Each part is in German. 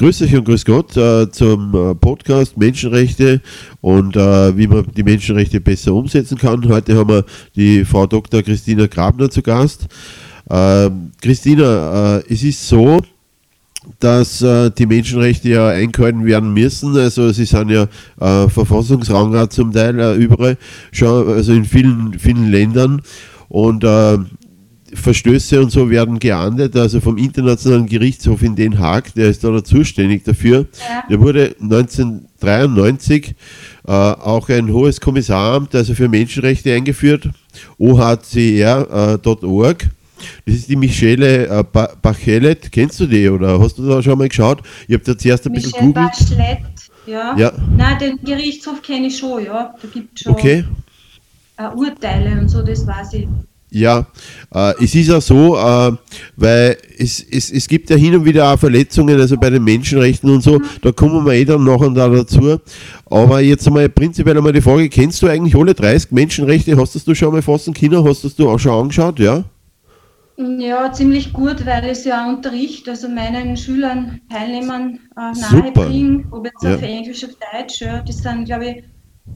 Grüß euch und grüß Gott äh, zum äh, Podcast Menschenrechte und äh, wie man die Menschenrechte besser umsetzen kann. Heute haben wir die Frau Dr. Christina Grabner zu Gast. Ähm, Christina, äh, es ist so, dass äh, die Menschenrechte ja eingehalten werden müssen. Also sie sind ja äh, Verfassungsrangrat zum Teil überall, schon, also in vielen, vielen Ländern. Und Verstöße und so werden geahndet, also vom Internationalen Gerichtshof in Den Haag, der ist da zuständig dafür. Ja. Der wurde 1993 äh, auch ein hohes Kommissaramt, also für Menschenrechte eingeführt, ohcr.org. Äh, das ist die Michele äh, Bachelet. Kennst du die oder hast du da schon mal geschaut? Ich habe da zuerst ein bisschen googelt. Bachelet, ja. ja. Nein, den Gerichtshof kenne ich schon, ja. Da gibt es schon okay. äh, Urteile und so, das weiß ich. Ja, äh, es ist auch so, äh, weil es, es, es gibt ja hin und wieder auch Verletzungen, also bei den Menschenrechten und so, da kommen wir eh dann noch und da dazu. Aber jetzt einmal prinzipiell einmal die Frage, kennst du eigentlich alle 30 Menschenrechte? Hast das du schon mal fassen können? Hast das du auch schon angeschaut, ja? Ja, ziemlich gut, weil es ja Unterricht, also meinen Schülern, Teilnehmern äh, nahebringen, ob jetzt ja. auf Englisch, auf Deutsch, ja, das sind, glaube ich,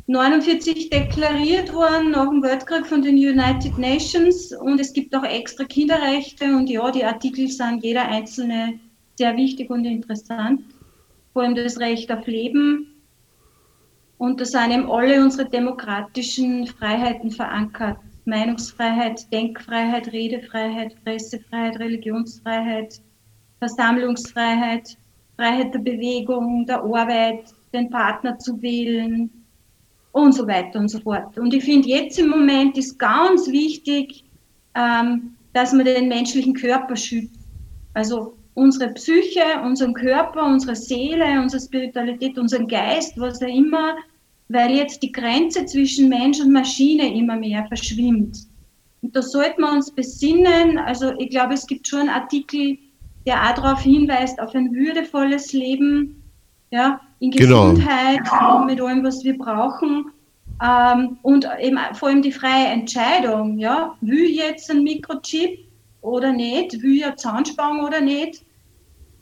49 deklariert worden nach dem Weltkrieg von den United Nations und es gibt auch extra Kinderrechte und ja, die Artikel sind jeder einzelne sehr wichtig und interessant. Vor allem das Recht auf Leben und da sind eben alle unsere demokratischen Freiheiten verankert. Meinungsfreiheit, Denkfreiheit, Redefreiheit, Pressefreiheit, Religionsfreiheit, Versammlungsfreiheit, Freiheit der Bewegung, der Arbeit, den Partner zu wählen, und so weiter und so fort. Und ich finde, jetzt im Moment ist ganz wichtig, ähm, dass man den menschlichen Körper schützt. Also unsere Psyche, unseren Körper, unsere Seele, unsere Spiritualität, unseren Geist, was auch immer, weil jetzt die Grenze zwischen Mensch und Maschine immer mehr verschwimmt. Und da sollten wir uns besinnen. Also ich glaube, es gibt schon einen Artikel, der auch darauf hinweist, auf ein würdevolles Leben, ja, in genau. Gesundheit genau. mit allem, was wir brauchen. Ähm, und eben vor allem die freie Entscheidung, ja, will ich jetzt ein Mikrochip oder nicht, will ich eine Zahnspange oder nicht.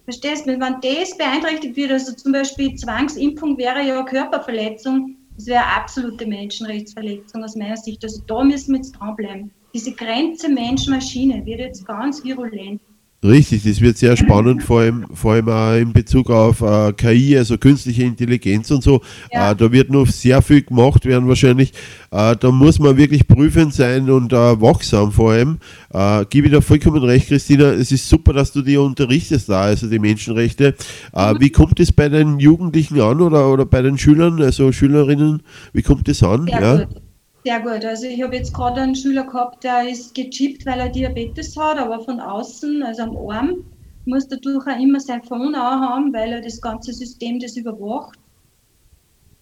Verstehst du, wenn das beeinträchtigt wird, also zum Beispiel Zwangsimpfung wäre ja eine Körperverletzung, das wäre eine absolute Menschenrechtsverletzung aus meiner Sicht. Also da müssen wir jetzt dranbleiben. Diese Grenze Mensch-Maschine wird jetzt ganz virulent. Richtig, das wird sehr spannend, vor allem, vor allem auch in Bezug auf äh, KI, also künstliche Intelligenz und so. Ja. Äh, da wird noch sehr viel gemacht werden wahrscheinlich. Äh, da muss man wirklich prüfend sein und äh, wachsam vor allem. Äh, gebe ich da vollkommen recht, Christina. Es ist super, dass du die unterrichtest da, also die Menschenrechte. Äh, mhm. Wie kommt es bei den Jugendlichen an oder, oder bei den Schülern, also Schülerinnen, wie kommt das an? Sehr ja? Gut. Sehr gut. Also ich habe jetzt gerade einen Schüler gehabt, der ist gechippt, weil er Diabetes hat, aber von außen, also am Arm, muss dadurch auch immer sein Phone auch haben, weil er das ganze System das überwacht.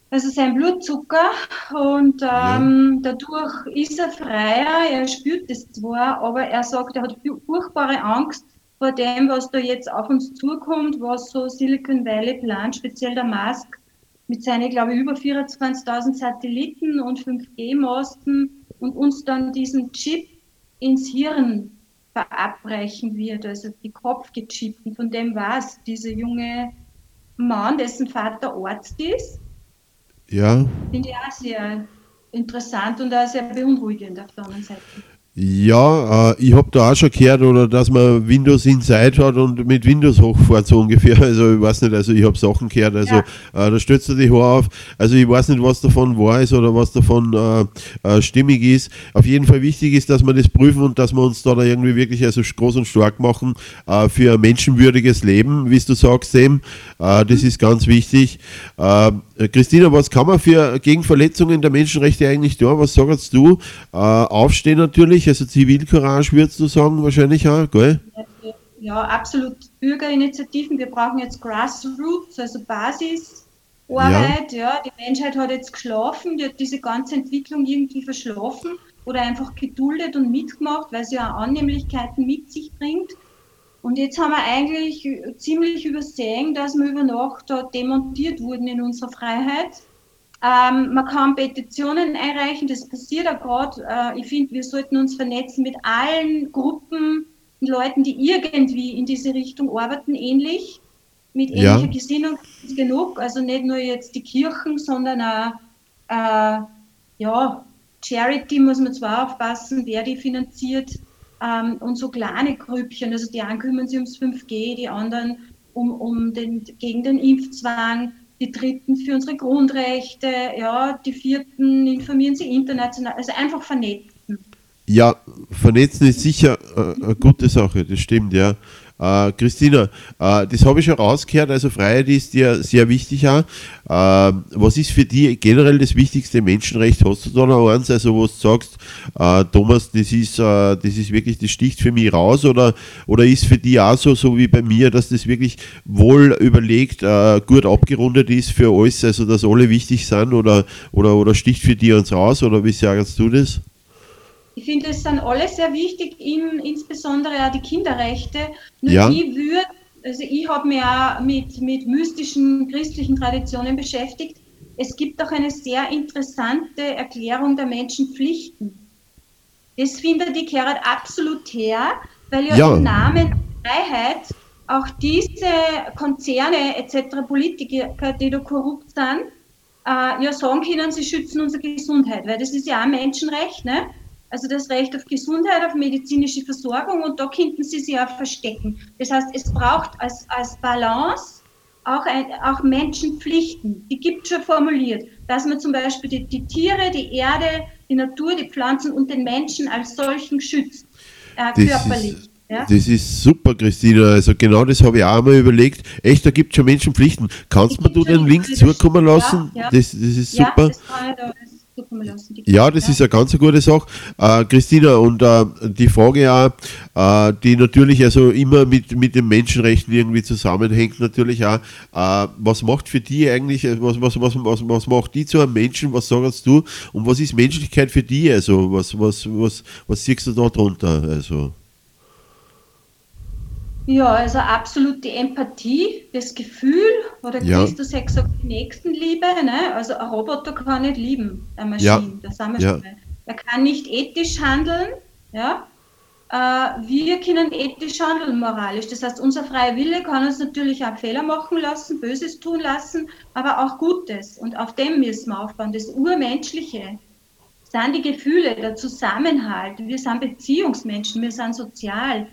Also sein Blutzucker und ähm, ja. dadurch ist er freier, er spürt das zwar, aber er sagt, er hat furchtbare Angst vor dem, was da jetzt auf uns zukommt, was so Silicon Valley plant, speziell der Musk mit seinen, glaube ich, über 24.000 Satelliten und 5G-Masten und uns dann diesen Chip ins Hirn verabreichen wird, also die Kopfgechippten. Von dem war es, dieser junge Mann, dessen Vater Arzt ist. Ja. Finde ich auch sehr interessant und auch sehr beunruhigend auf der anderen Seite. Ja, äh, ich habe da auch schon gehört, oder dass man Windows Inside hat und mit Windows hochfährt, so ungefähr. Also ich weiß nicht, also ich habe Sachen gehört, also ja. äh, da stürzt du die Haare auf. Also ich weiß nicht, was davon wahr ist oder was davon äh, äh, stimmig ist. Auf jeden Fall wichtig ist, dass wir das prüfen und dass wir uns da, da irgendwie wirklich also groß und stark machen äh, für ein menschenwürdiges Leben, wie du sagst, Sam. Äh, das ist ganz wichtig. Christina, was kann man für gegen Verletzungen der Menschenrechte eigentlich tun? Was sagst du? aufstehen natürlich natürlich, also Zivilcourage würdest du sagen, wahrscheinlich auch, gell? Ja, absolut. Bürgerinitiativen, wir brauchen jetzt Grassroots, also Basisarbeit. Ja. ja. Die Menschheit hat jetzt geschlafen, die hat diese ganze Entwicklung irgendwie verschlafen oder einfach geduldet und mitgemacht, weil sie ja Annehmlichkeiten mit sich bringt. Und jetzt haben wir eigentlich ziemlich übersehen, dass wir über Nacht da demontiert wurden in unserer Freiheit. Ähm, man kann Petitionen einreichen, das passiert auch gerade. Äh, ich finde, wir sollten uns vernetzen mit allen Gruppen, Leuten, die irgendwie in diese Richtung arbeiten, ähnlich. mit ähnlicher ja. Gesinnung ist genug. Also nicht nur jetzt die Kirchen, sondern auch äh, ja, Charity muss man zwar aufpassen, wer die finanziert ähm, und so kleine Grüppchen. Also die einen kümmern sich ums 5G, die anderen um, um den, gegen den Impfzwang, die dritten für unsere Grundrechte, ja, die vierten informieren sich international, also einfach vernetzen. Ja, vernetzen ist sicher äh, eine gute Sache, das stimmt, ja. Äh, Christina, äh, das habe ich schon rausgehört, also Freiheit ist dir sehr wichtig auch. Äh, was ist für dich generell das wichtigste Menschenrecht? Hast du da noch eins, also wo du sagst, äh, Thomas, das ist, äh, das ist wirklich, das sticht für mich raus oder, oder ist für dich auch so, so wie bei mir, dass das wirklich wohl überlegt, äh, gut abgerundet ist für alles, also dass alle wichtig sind oder, oder, oder sticht für dich eins raus oder wie sagst du das? Ich finde, es sind alle sehr wichtig, in, insbesondere auch die Kinderrechte. Nur ja. ich würde, also ich habe mich auch mit, mit mystischen christlichen Traditionen beschäftigt. Es gibt auch eine sehr interessante Erklärung der Menschenpflichten. Das findet die Kerat absolut her, weil ja, ja. im Namen Freiheit auch diese Konzerne etc., Politiker, die da korrupt sind, äh, ja sagen können, sie schützen unsere Gesundheit, weil das ist ja auch ein Menschenrecht. Ne? Also das Recht auf Gesundheit, auf medizinische Versorgung und da könnten sie sich auch verstecken. Das heißt, es braucht als, als Balance auch, ein, auch Menschenpflichten, die gibt es schon formuliert, dass man zum Beispiel die, die, Tiere, die Erde, die Natur, die Pflanzen und den Menschen als solchen schützt, äh, körperlich. Ist, ja? Das ist super, Christina. Also genau das habe ich auch mal überlegt. Echt, da gibt es schon Menschenpflichten. Kannst du den Link zukommen lassen? Ja, ja. Das, das ist super. Ja, das Ja, das ist eine ganz gute Sache. Äh, Christina, und äh, die Frage auch, äh, die natürlich also immer mit, mit den Menschenrechten irgendwie zusammenhängt, natürlich auch, äh, was macht für die eigentlich, äh, was, was, was, was, was macht die zu einem Menschen, was sagst du, und was ist Menschlichkeit für die, also was, was, was, was siehst du da drunter, also? Ja, also absolut die Empathie, das Gefühl, oder ja. Christus hat gesagt, Nächstenliebe. Ne? Also ein Roboter kann nicht lieben, eine Maschine, ja. das haben wir ja. schon mal. Er kann nicht ethisch handeln, ja. Äh, wir können ethisch handeln, moralisch. Das heißt, unser freier Wille kann uns natürlich auch Fehler machen lassen, Böses tun lassen, aber auch Gutes. Und auf dem müssen wir aufbauen. Das Urmenschliche sind die Gefühle, der Zusammenhalt. Wir sind Beziehungsmenschen, wir sind sozial.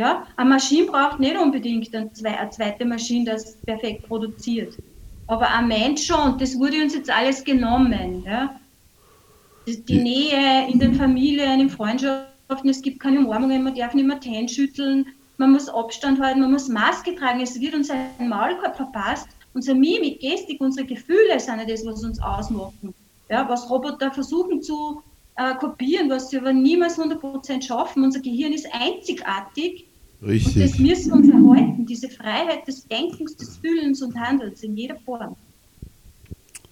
Ja, eine Maschine braucht nicht unbedingt eine, zweite Maschine, das perfekt produziert. Aber ein Mensch schon, das wurde uns jetzt alles genommen. Ja? Die Nähe in den Familien, in Freundschaften, es gibt keine Umarmungen, man darf nicht mehr Hände schütteln, man muss Abstand halten, man muss Maske tragen, es wird uns ein Maulkorb verpasst. Unsere Mimik, Gestik, unsere Gefühle sind ja das, was uns ausmachen. Ja, was Roboter versuchen zu äh, kopieren, was sie aber niemals 100% schaffen. Unser Gehirn ist einzigartig Richtig. Und das müssen wir uns erhalten, diese Freiheit des Denkens, des Fühlens und Handelns in jeder Form.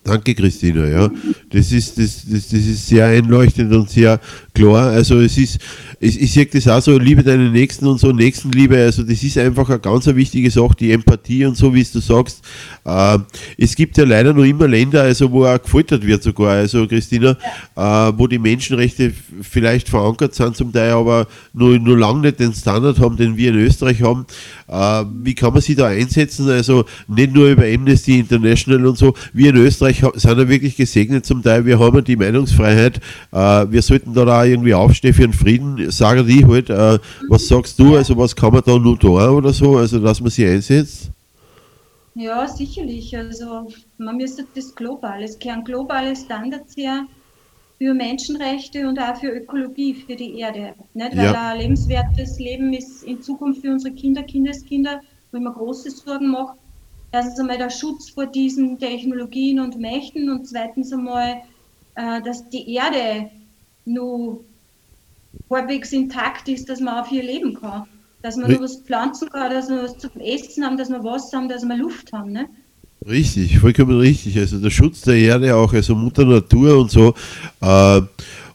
Danke, Christina. Ja, das ist, das, das, das ist sehr einleuchtend und sehr klar. Also es ist, ich, ich sehe das auch so, liebe deinen Nächsten und so, Nächstenliebe, also das ist einfach eine ganz wichtige Sache, die Empathie und so, wie es du sagst. Äh, es gibt ja leider noch immer Länder, also wo auch gefoltert wird sogar, also Christina, äh, wo die Menschenrechte vielleicht verankert sind zum Teil, aber nur, nur lange nicht den Standard haben, den wir in Österreich haben. Äh, wie kann man sich da einsetzen? Also nicht nur über Amnesty International und so, wir in Österreich sind ja wirklich gesegnet zum Teil, wir haben die Meinungsfreiheit, äh, wir sollten da auch irgendwie aufstehen für den Frieden, sagen die halt, äh, was sagst du, also was kann man da nur tun oder so, also dass man sich einsetzt? Ja, sicherlich. Also man müsste das global, es gehören globale Standards her für Menschenrechte und auch für Ökologie, für die Erde. Nicht? Weil ja. ein lebenswertes Leben ist in Zukunft für unsere Kinder, Kindeskinder, wo ich mir große Sorgen mache. Erstens einmal der Schutz vor diesen Technologien und Mächten und zweitens einmal, äh, dass die Erde nur halbwegs intakt ist, dass man auf ihr leben kann. Dass man nur was pflanzen kann, dass wir was zum Essen haben, dass wir Wasser haben, dass wir Luft haben. Ne? Richtig, vollkommen richtig. Also der Schutz der Erde auch, also Mutter Natur und so. Äh,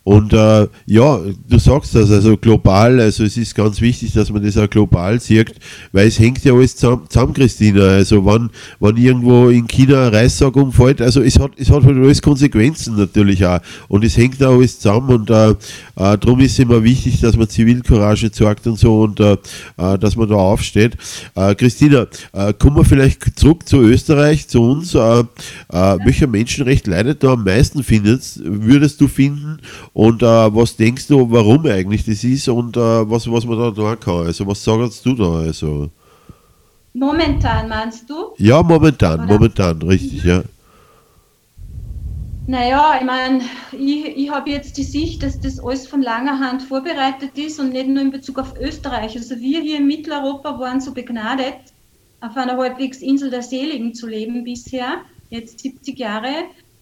Und äh, ja, du sagst das, also global, also es ist ganz wichtig, dass man das auch global sieht, weil es hängt ja alles zusammen, zusammen Christina. Also wenn, wenn irgendwo in China eine Reissag umfällt, also es hat, es hat halt alles Konsequenzen natürlich auch. Und es hängt auch alles zusammen und äh, äh, darum ist es immer wichtig, dass man Zivilcourage zeigt und so und äh, äh dass man da aufsteht. Äh, Christina, äh, kommen wir vielleicht zurück zu Österreich, zu uns. Äh, äh, welcher Menschenrecht leidet da am meisten, findest, würdest du finden? Und äh, was denkst du, warum eigentlich das ist und äh, was, was man da tun kann? Also was sagst du da? Also? Momentan meinst du? Ja, momentan, Oder? momentan, richtig, ja. Naja, ich meine, ich, ich habe jetzt die Sicht, dass das alles von langer Hand vorbereitet ist und nicht nur in Bezug auf Österreich. Also wir hier in Mitteleuropa waren so begnadet, auf einer halbwegs Insel der Seligen zu leben bisher, jetzt 70 Jahre.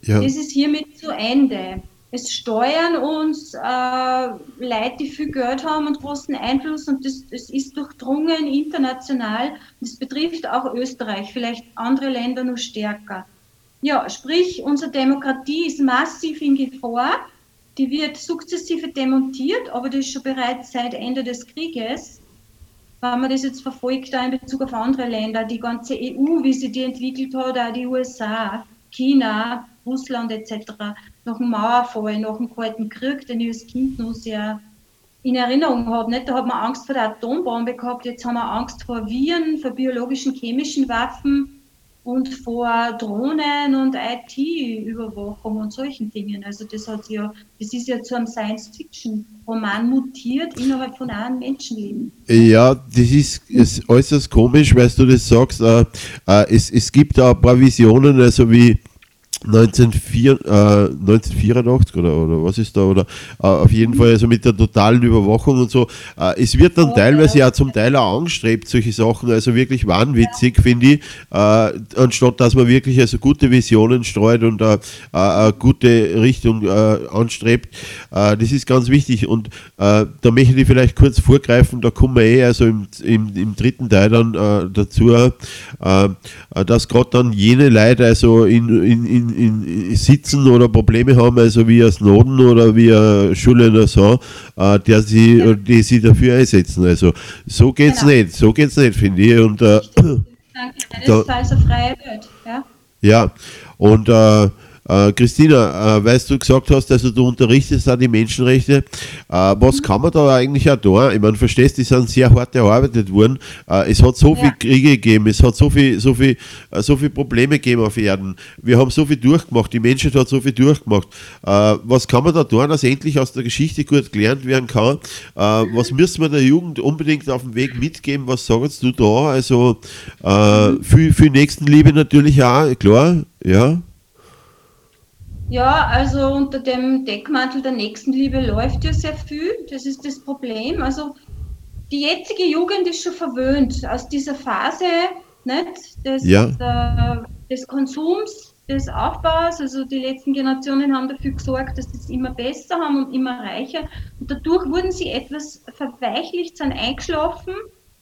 Ja. Das ist hiermit zu Ende. Es steuern uns äh, Leute, die viel Geld haben und großen Einfluss und das, das ist durchdrungen international. Das betrifft auch Österreich, vielleicht andere Länder noch stärker. Ja, sprich, unsere Demokratie ist massiv in Gefahr. Die wird sukzessive demontiert, aber das ist schon bereits seit Ende des Krieges. Wenn man das jetzt verfolgt, da in Bezug auf andere Länder, die ganze EU, wie sie die entwickelt hat, auch die USA, China, Russland etc. nach dem Mauerfall, nach dem Kalten Krieg, den ich als Kind noch sehr in Erinnerung habe. Nicht? Da hat man Angst vor der Atombombe gehabt, jetzt haben wir Angst vor Viren, vor biologischen, chemischen Waffen und vor Drohnen und IT-Überwachung und solchen Dingen. Also das hat ja, das ist ja zu einem Science-Fiction-Roman mutiert innerhalb von einem Menschenleben. Ja, das ist, ist äußerst komisch, weil du das sagst. Äh, äh, es, es gibt da ein paar Visionen, also wie 1984, äh, 1984 oder, oder was ist da, oder äh, auf jeden Fall also mit der totalen Überwachung und so. Äh, es wird dann teilweise ja zum Teil auch angestrebt, solche Sachen, also wirklich wahnwitzig, finde ich, äh, anstatt dass man wirklich also gute Visionen streut und äh, äh, eine gute Richtung anstrebt. das ist ganz wichtig und da möchte ich vielleicht kurz vorgreifen, da kommen wir eh also im, im, im dritten Teil dann dazu, dass gerade dann jene Leute also in, in, in in, sitzen oder Probleme haben, also wie ein Snowden oder wie ein Julian Assange, äh, der sie, ja. die sie dafür einsetzen. Also so geht es genau. nicht, so geht es nicht, finde ich. Und, äh, Danke, das ist also freie Welt. Ja, ja. und äh, äh, Christina, äh, weißt du gesagt hast, also du unterrichtest da die Menschenrechte. Äh, was mhm. kann man da eigentlich auch tun? Ich meine, verstehst, die sind sehr hart erarbeitet worden. Äh, es hat so ja. viele Kriege gegeben, es hat so viele so viel, äh, so viel Probleme gegeben auf Erden. Wir haben so viel durchgemacht, die Menschheit hat so viel durchgemacht. Äh, was kann man da tun, dass endlich aus der Geschichte gut gelernt werden kann? was müssen wir der Jugend unbedingt auf dem Weg mitgeben? Was sagst du da? Also mhm. für, für Nächstenliebe natürlich auch, klar, ja. Ja, also unter dem Deckmantel der Nächstenliebe läuft ja sehr viel. Das ist das Problem. Also die jetzige Jugend ist schon verwöhnt aus dieser Phase nicht, des, ja. äh, des Konsums, des Aufbaus. Also die letzten Generationen haben dafür gesorgt, dass sie es immer besser haben und immer reicher. Und dadurch wurden sie etwas verweichlicht, sind eingeschlafen,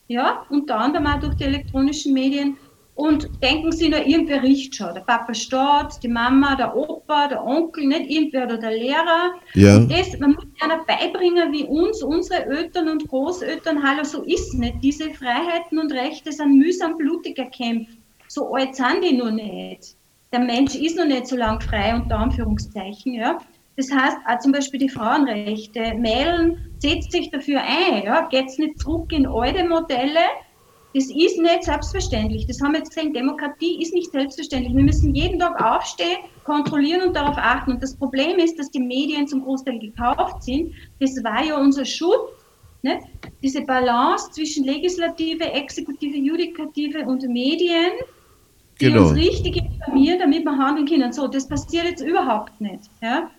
ja, unter anderem auch durch die elektronischen Medien und denken Sie nur, irgendwer riecht schon. Der Papa steht, die Mama, der Opa, der Onkel, nicht irgendwer oder der Lehrer. Ja. Und das, man muss einer beibringen, wie uns, unsere Eltern und Großeltern, hallo, so ist nicht. Diese Freiheiten und Rechte sind mühsam blutig erkämpft. So alt sind die noch nicht. Der Mensch ist noch nicht so lang frei, unter Anführungszeichen. Ja. Das heißt, auch zum Beispiel die Frauenrechte. Mädeln setzt sich dafür ein. Ja. Geht es nicht zurück in alte Modelle, das ist nicht selbstverständlich. Das haben wir jetzt gesehen. Demokratie ist nicht selbstverständlich. Wir müssen jeden Tag aufstehen, kontrollieren und darauf achten. Und das Problem ist, dass die Medien zum Großteil gekauft sind. Das war ja unser Schutz. Nicht? Diese Balance zwischen Legislative, Exekutive, Judikative und Medien, die genau. uns richtig informieren, damit wir handeln können. So, das passiert jetzt überhaupt nicht. Ja?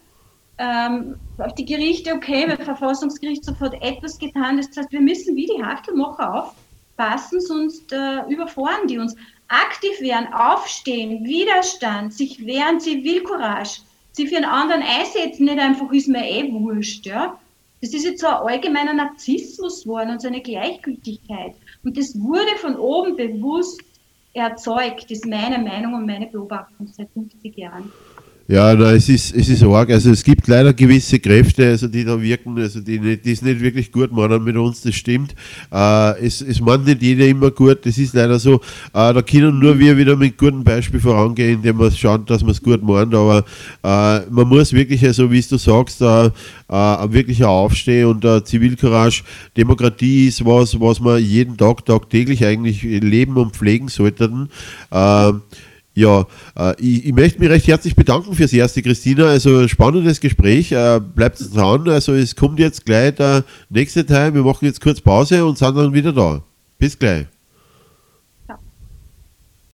Ähm, auf die Gerichte, okay, der Verfassungsgerichtshof hat etwas getan. Das heißt, wir müssen wie die Hachtelmacher auf passen, sonst äh, überfahren die uns. Aktiv werden, aufstehen, Widerstand, sich wehren, Zivilcourage, sich für einen anderen einsetzen, nicht einfach ist mir eh wurscht. Ja? Das ist jetzt so ein allgemeiner Narzissmus geworden und so eine Gleichgültigkeit. Und das wurde von oben bewusst erzeugt, ist meine Meinung und meine Beobachtung seit 50 Jahren. Ja, na, es ist, es ist arg. Also es gibt leider gewisse Kräfte, also die da wirken, also die, nicht, die es nicht wirklich gut meinen mit uns, das stimmt. Äh, es, es meint nicht jeder immer gut, das ist leider so. Äh, da können nur wir wieder mit gutem Beispiel vorangehen, indem wir schauen, dass wir es gut meinen. Aber äh, man muss wirklich, also wie du sagst, äh, äh, wirklich aufstehen und äh, Zivilcourage, Demokratie ist was, was wir jeden Tag, tagtäglich eigentlich leben und pflegen sollten. Äh, ja, äh, ich, ich, möchte mich recht herzlich bedanken fürs erste, Christina. Also spannendes Gespräch. Äh, bleibt dran. Also es kommt jetzt gleich der nächste Teil. Wir machen jetzt kurz Pause und sind dann wieder da. Bis gleich.